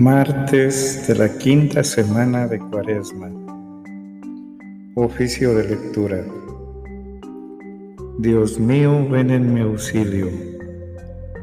Martes de la quinta semana de Cuaresma. Oficio de lectura. Dios mío, ven en mi auxilio.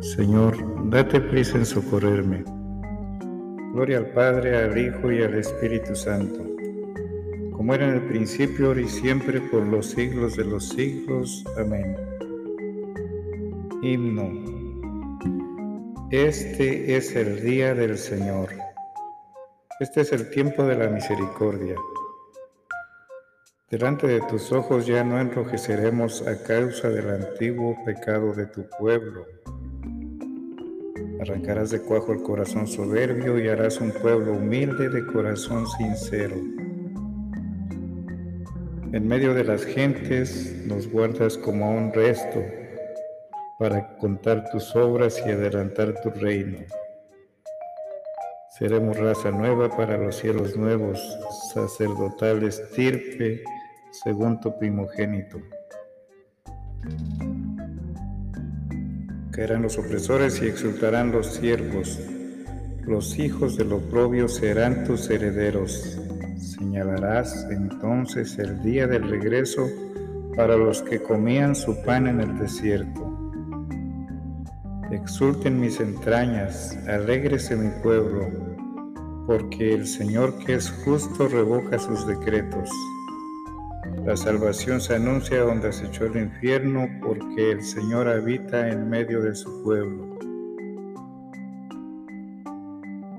Señor, date prisa en socorrerme. Gloria al Padre, al Hijo y al Espíritu Santo, como era en el principio, ahora y siempre, por los siglos de los siglos. Amén. Himno. Este es el día del Señor. Este es el tiempo de la misericordia. Delante de tus ojos ya no enrojeceremos a causa del antiguo pecado de tu pueblo. Arrancarás de cuajo el corazón soberbio y harás un pueblo humilde de corazón sincero. En medio de las gentes nos guardas como a un resto para contar tus obras y adelantar tu reino. Seremos raza nueva para los cielos nuevos, sacerdotal estirpe según tu primogénito. Caerán los opresores y exultarán los siervos. Los hijos del oprobio serán tus herederos. Señalarás entonces el día del regreso para los que comían su pan en el desierto Exulten mis entrañas, alégrese mi pueblo, porque el Señor que es justo revoca sus decretos. La salvación se anuncia donde echó el infierno, porque el Señor habita en medio de su pueblo.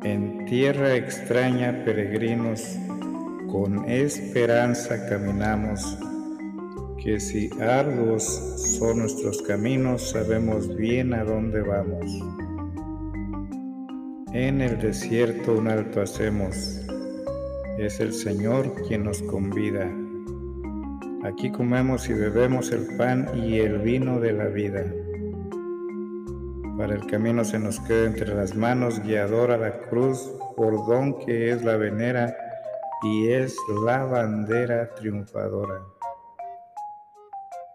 En tierra extraña, peregrinos, con esperanza caminamos que si arduos son nuestros caminos, sabemos bien a dónde vamos. En el desierto un alto hacemos, es el Señor quien nos convida. Aquí comemos y bebemos el pan y el vino de la vida. Para el camino se nos queda entre las manos guiadora la cruz, don que es la venera y es la bandera triunfadora.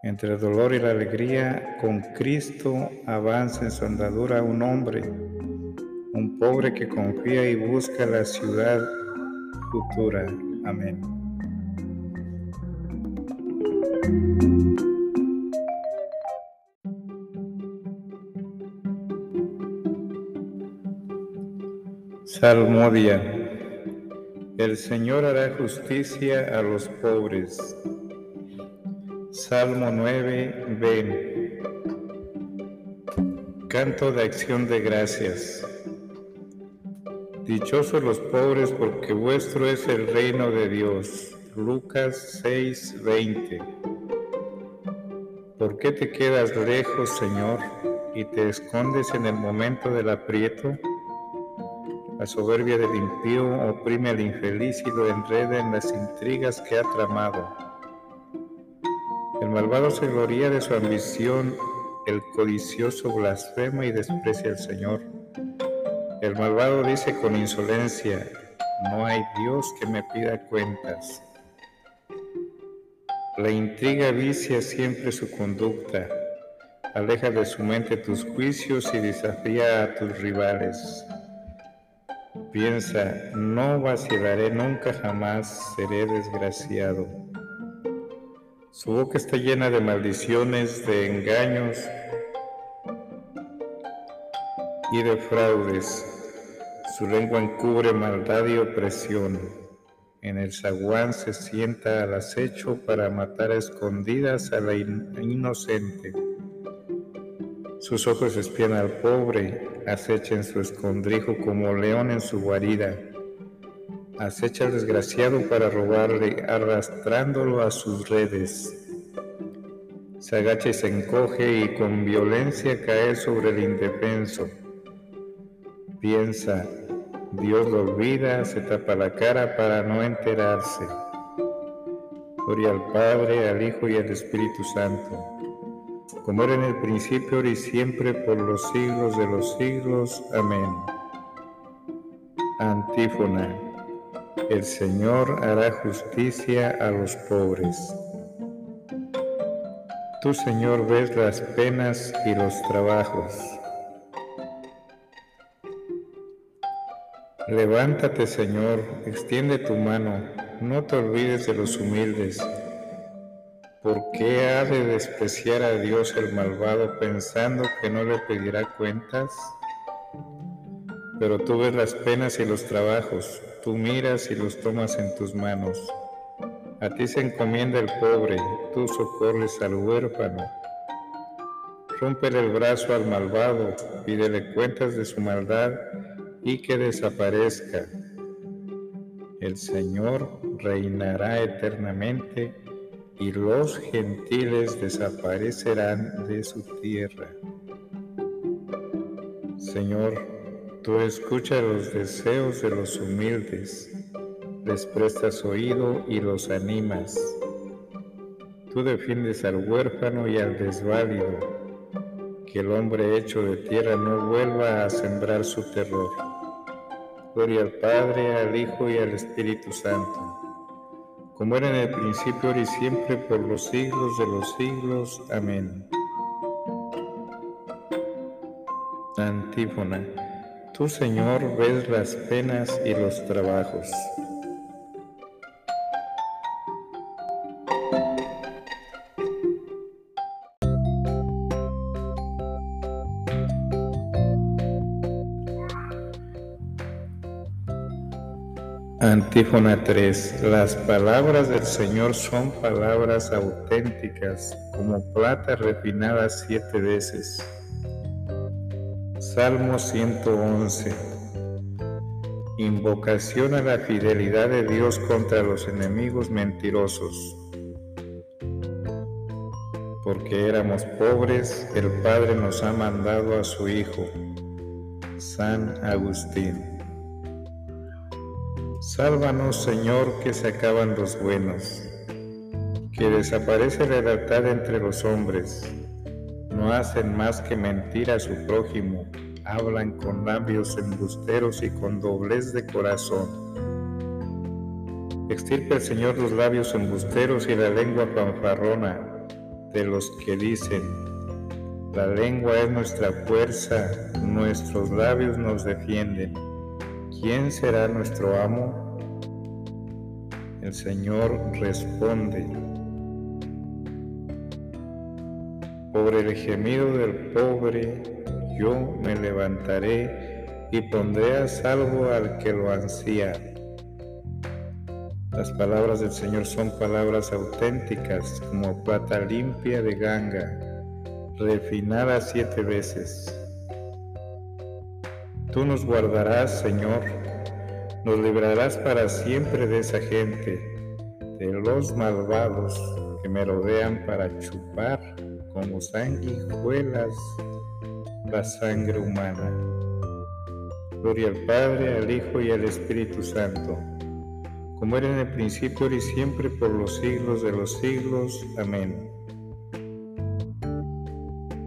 Entre el dolor y la alegría, con Cristo avanza en su andadura un hombre, un pobre que confía y busca la ciudad futura. Amén. Salmodia. El Señor hará justicia a los pobres Salmo 9, ven. Canto de acción de gracias. Dichosos los pobres porque vuestro es el reino de Dios. Lucas 6, 20. ¿Por qué te quedas lejos, Señor, y te escondes en el momento del aprieto? La soberbia del impío oprime al infeliz y lo enreda en las intrigas que ha tramado. El malvado se gloria de su ambición, el codicioso blasfema y desprecia al Señor. El malvado dice con insolencia, no hay Dios que me pida cuentas. La intriga vicia siempre su conducta, aleja de su mente tus juicios y desafía a tus rivales. Piensa, no vacilaré nunca jamás, seré desgraciado. Su boca está llena de maldiciones, de engaños y de fraudes. Su lengua encubre maldad y opresión. En el zaguán se sienta al acecho para matar a escondidas a la inocente. Sus ojos espían al pobre, acecha en su escondrijo como león en su guarida acecha al desgraciado para robarle, arrastrándolo a sus redes. Se agacha y se encoge y con violencia cae sobre el indefenso. Piensa, Dios lo olvida, se tapa la cara para no enterarse. Gloria al Padre, al Hijo y al Espíritu Santo, como era en el principio, ahora y siempre, por los siglos de los siglos. Amén. Antífona. El Señor hará justicia a los pobres. Tú, Señor, ves las penas y los trabajos. Levántate, Señor, extiende tu mano, no te olvides de los humildes. ¿Por qué ha de despreciar a Dios el malvado pensando que no le pedirá cuentas? Pero tú ves las penas y los trabajos, tú miras y los tomas en tus manos. A ti se encomienda el pobre, tú socorres al huérfano. Rómpele el brazo al malvado, pídele cuentas de su maldad y que desaparezca. El Señor reinará eternamente y los gentiles desaparecerán de su tierra. Señor, tú escuchas los deseos de los humildes, les prestas oído y los animas. Tú defiendes al huérfano y al desválido que el hombre hecho de tierra no vuelva a sembrar su terror. Gloria al Padre, al Hijo y al Espíritu Santo, como era en el principio, ahora y siempre, por los siglos de los siglos. Amén. Antífona. Tú, Señor, ves las penas y los trabajos Antífona 3. Las palabras del Señor son palabras auténticas, como plata refinada siete veces. Salmo 111. Invocación a la fidelidad de Dios contra los enemigos mentirosos. Porque éramos pobres, el Padre nos ha mandado a su Hijo. San Agustín. Sálvanos, Señor, que se acaban los buenos, que desaparece la lealtad entre los hombres. No hacen más que mentir a su prójimo, hablan con labios embusteros y con doblez de corazón. Extirpe el Señor los labios embusteros y la lengua fanfarrona de los que dicen, la lengua es nuestra fuerza, nuestros labios nos defienden. ¿Quién será nuestro amo? El Señor responde, por el gemido del pobre yo me levantaré y pondré a salvo al que lo ansía. Las palabras del Señor son palabras auténticas como plata limpia de ganga, refinada siete veces. Tú nos guardarás, Señor, nos librarás para siempre de esa gente, de los malvados que me rodean para chupar como sanguijuelas la sangre humana. Gloria al Padre, al Hijo y al Espíritu Santo, como era en el principio y siempre por los siglos de los siglos. Amén.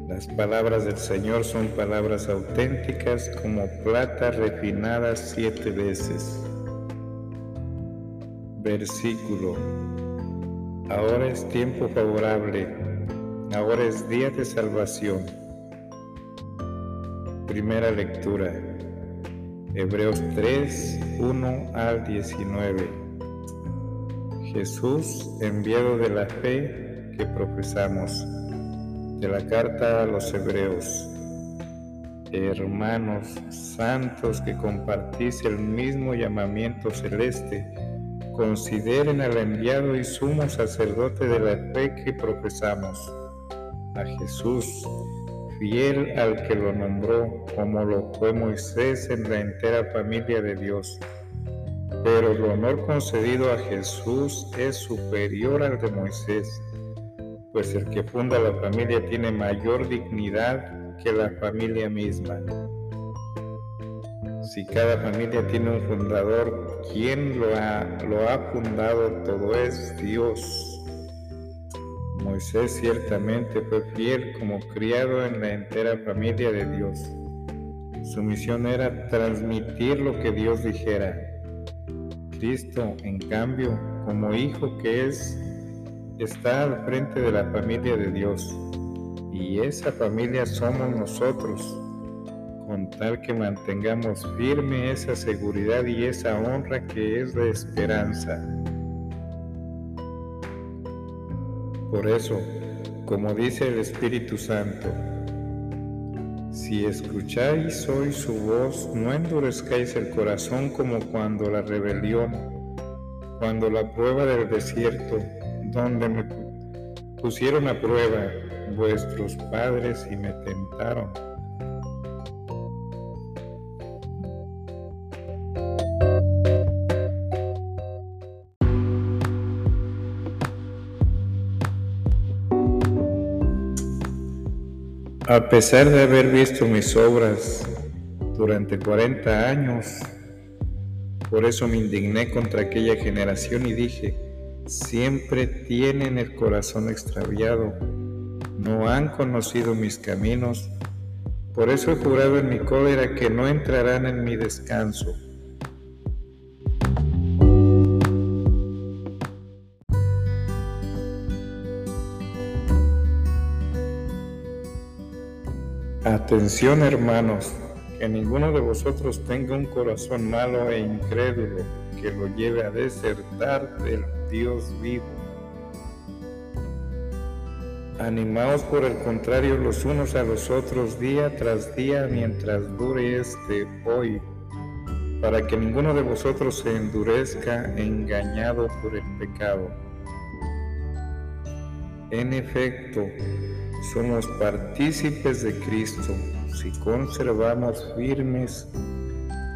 Las palabras del Señor son palabras auténticas como plata refinada siete veces. Versículo. Ahora es tiempo favorable, ahora es día de salvación. Primera lectura. Hebreos 3, 1 al 19. Jesús, enviado de la fe que profesamos de la carta a los hebreos. Hermanos santos que compartís el mismo llamamiento celeste, consideren al enviado y sumo sacerdote de la fe que profesamos, a Jesús, fiel al que lo nombró, como lo fue Moisés en la entera familia de Dios. Pero el honor concedido a Jesús es superior al de Moisés pues el que funda la familia tiene mayor dignidad que la familia misma. Si cada familia tiene un fundador, ¿quién lo ha, lo ha fundado todo es Dios. Moisés ciertamente fue fiel como criado en la entera familia de Dios. Su misión era transmitir lo que Dios dijera. Cristo, en cambio, como hijo que es, está al frente de la familia de Dios y esa familia somos nosotros, con tal que mantengamos firme esa seguridad y esa honra que es la esperanza. Por eso, como dice el Espíritu Santo, si escucháis hoy su voz, no endurezcáis el corazón como cuando la rebelión, cuando la prueba del desierto, donde me pusieron a prueba vuestros padres y me tentaron A pesar de haber visto mis obras durante 40 años, por eso me indigné contra aquella generación y dije, siempre tienen el corazón extraviado, no han conocido mis caminos, por eso he jurado en mi cólera que no entrarán en mi descanso. Atención hermanos, que ninguno de vosotros tenga un corazón malo e incrédulo que lo lleve a desertar del Dios vivo. Animaos por el contrario los unos a los otros día tras día mientras dure este hoy, para que ninguno de vosotros se endurezca engañado por el pecado. En efecto, somos partícipes de Cristo si conservamos firmes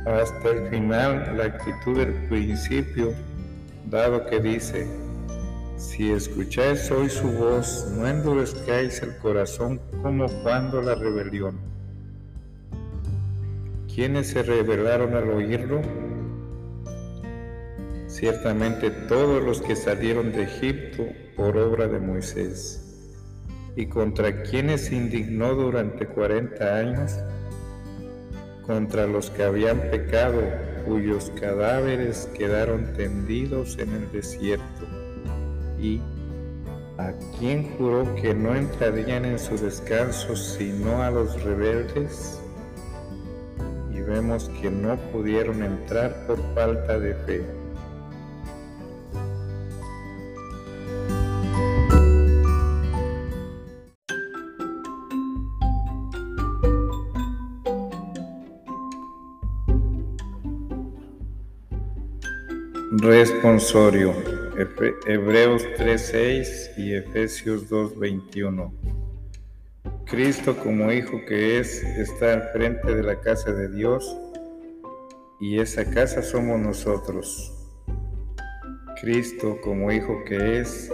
hasta el final la actitud del principio, dado que dice, si escucháis hoy su voz, no endurezcáis el corazón como cuando la rebelión. ¿Quiénes se rebelaron al oírlo? Ciertamente todos los que salieron de Egipto por obra de Moisés y contra quienes indignó durante cuarenta años, contra los que habían pecado, cuyos cadáveres quedaron tendidos en el desierto, y a quien juró que no entrarían en su descanso sino a los rebeldes, y vemos que no pudieron entrar por falta de fe. Responsorio. Hebreos 3:6 y Efesios 2:21. Cristo como Hijo que es está al frente de la casa de Dios y esa casa somos nosotros. Cristo como Hijo que es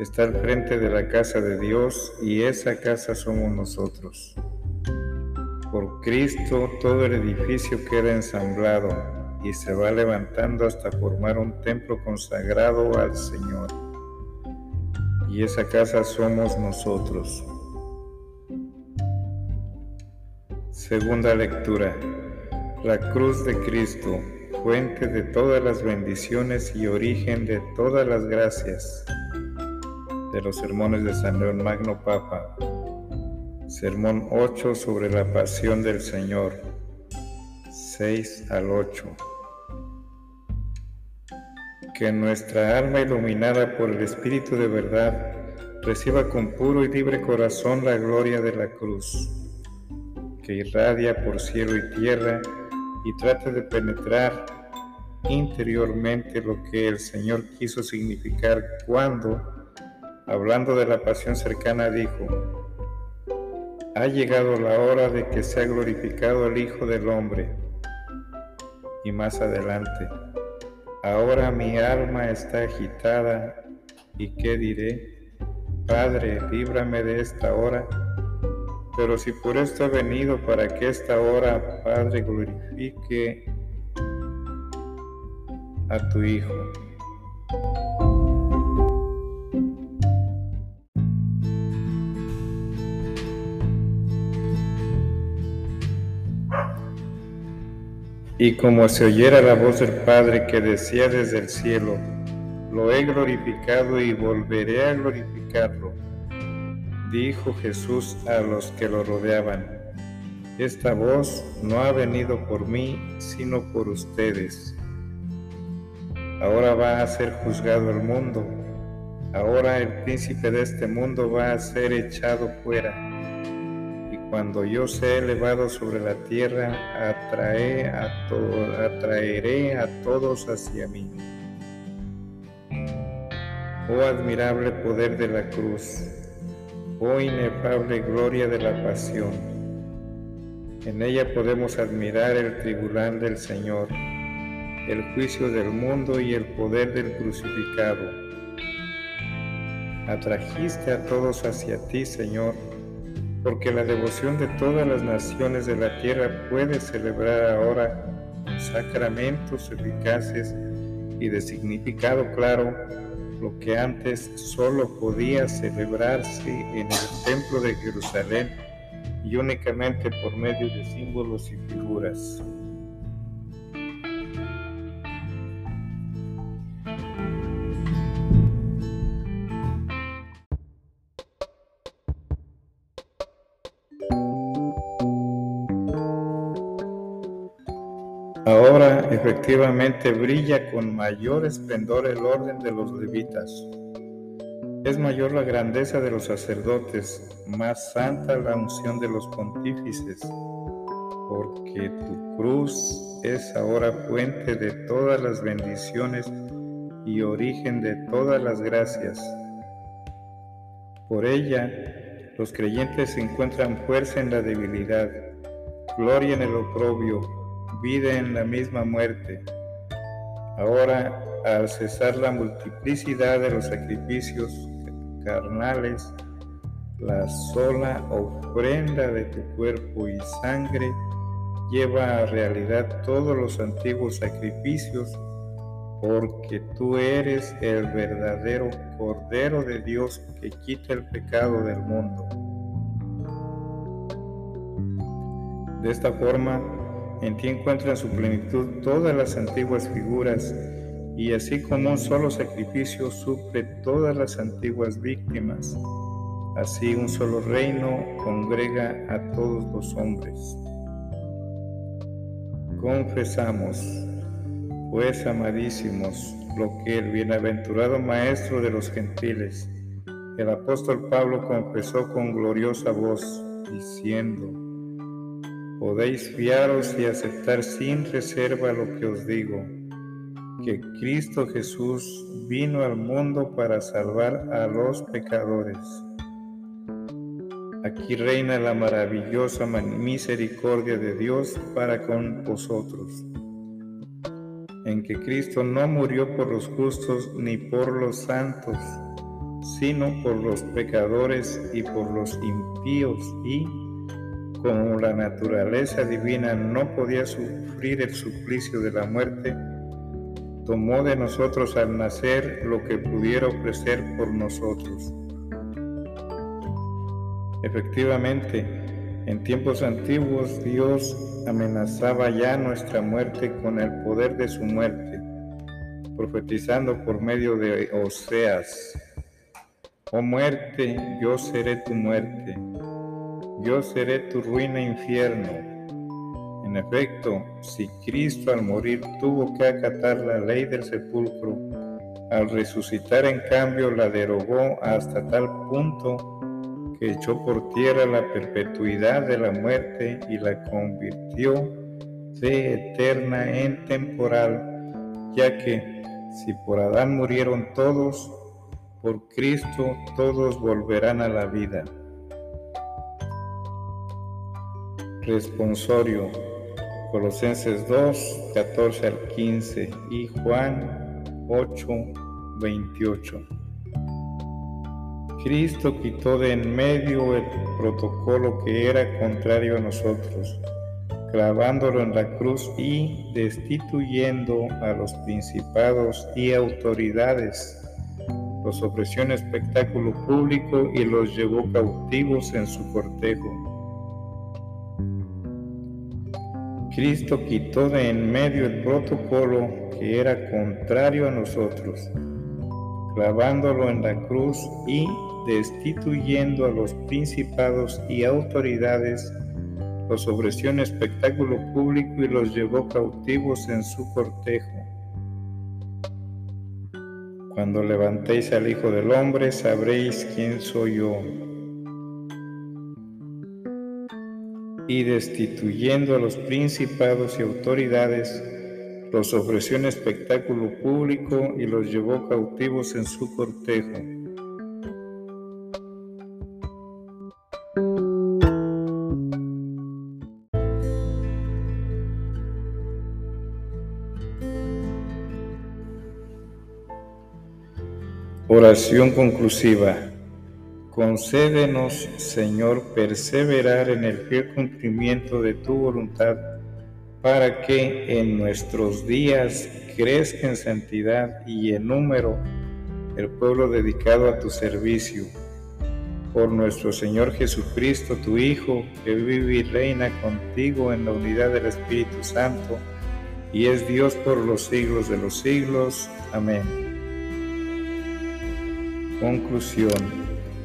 está al frente de la casa de Dios y esa casa somos nosotros. Por Cristo todo el edificio queda ensamblado y se va levantando hasta formar un templo consagrado al Señor. Y esa casa somos nosotros. Segunda lectura. La cruz de Cristo, fuente de todas las bendiciones y origen de todas las gracias. De los sermones de San León Magno Papa. Sermón 8 sobre la pasión del Señor. 6 al 8 que nuestra alma iluminada por el Espíritu de verdad reciba con puro y libre corazón la gloria de la cruz, que irradia por cielo y tierra y trate de penetrar interiormente lo que el Señor quiso significar cuando, hablando de la pasión cercana, dijo, ha llegado la hora de que sea glorificado el Hijo del Hombre. Y más adelante, Ahora mi alma está agitada y qué diré, Padre, líbrame de esta hora. Pero si por esto he venido para que esta hora, Padre, glorifique a tu Hijo. Y como se oyera la voz del Padre que decía desde el cielo, lo he glorificado y volveré a glorificarlo, dijo Jesús a los que lo rodeaban. Esta voz no ha venido por mí, sino por ustedes. Ahora va a ser juzgado el mundo. Ahora el príncipe de este mundo va a ser echado fuera. Cuando yo sea elevado sobre la tierra, atraeré a todos hacia mí. Oh admirable poder de la cruz, oh inefable gloria de la pasión en ella podemos admirar el tribunal del Señor, el juicio del mundo y el poder del crucificado. Atrajiste a todos hacia ti, Señor, porque la devoción de todas las naciones de la tierra puede celebrar ahora sacramentos eficaces y de significado claro lo que antes solo podía celebrarse en el templo de Jerusalén y únicamente por medio de símbolos y figuras. Efectivamente brilla con mayor esplendor el orden de los levitas es mayor la grandeza de los sacerdotes, más santa la unción de los pontífices, porque tu cruz es ahora fuente de todas las bendiciones y origen de todas las gracias. Por ella, los creyentes encuentran fuerza en la debilidad, gloria en el oprobio, vida en la misma muerte. Ahora, al cesar la multiplicidad de los sacrificios carnales, la sola ofrenda de tu cuerpo y sangre lleva a realidad todos los antiguos sacrificios, porque tú eres el verdadero Cordero de Dios que quita el pecado del mundo. De esta forma, en ti encuentran su plenitud todas las antiguas figuras y así como un solo sacrificio suple todas las antiguas víctimas, así un solo reino congrega a todos los hombres. Confesamos, pues amadísimos, lo que el bienaventurado Maestro de los gentiles, el apóstol Pablo confesó con gloriosa voz, diciendo, podéis fiaros y aceptar sin reserva lo que os digo que Cristo Jesús vino al mundo para salvar a los pecadores. Aquí reina la maravillosa misericordia de Dios para con vosotros, en que Cristo no murió por los justos ni por los santos, sino por los pecadores y por los impíos y, como la naturaleza divina no podía sufrir el suplicio de la muerte, tomó de nosotros al nacer lo que pudiera ofrecer por nosotros. Efectivamente, en tiempos antiguos Dios amenazaba ya nuestra muerte con el poder de su muerte, profetizando por medio de Oseas, Oh muerte, yo seré tu muerte, yo seré tu ruina infierno en efecto, si Cristo al morir tuvo que acatar la ley del sepulcro, al resucitar en cambio la derogó hasta tal punto que echó por tierra la perpetuidad de la muerte y la convirtió de eterna en temporal, ya que si por Adán murieron todos, por Cristo todos volverán a la vida. Responsorio Colosenses 2, 14 al 15 y Juan 8, 28. Cristo quitó de en medio el protocolo que era contrario a nosotros, clavándolo en la cruz y destituyendo a los principados y autoridades. Los ofreció en espectáculo público y los llevó cautivos en su cortejo Cristo quitó de en medio el protocolo que era contrario a nosotros, clavándolo en la cruz y destituyendo a los principados y autoridades, los ofreció en espectáculo público y los llevó cautivos en su cortejo. Cuando levantéis al Hijo del Hombre, sabréis quién soy yo. Y destituyendo a los principados y autoridades, los ofreció en espectáculo público y los llevó cautivos en su cortejo. Oración conclusiva. Concédenos, Señor, perseverar en el fiel cumplimiento de tu voluntad, para que en nuestros días crezca en santidad y en número el pueblo dedicado a tu servicio. Por nuestro Señor Jesucristo, tu Hijo, que vive y reina contigo en la unidad del Espíritu Santo, y es Dios por los siglos de los siglos. Amén. Conclusión.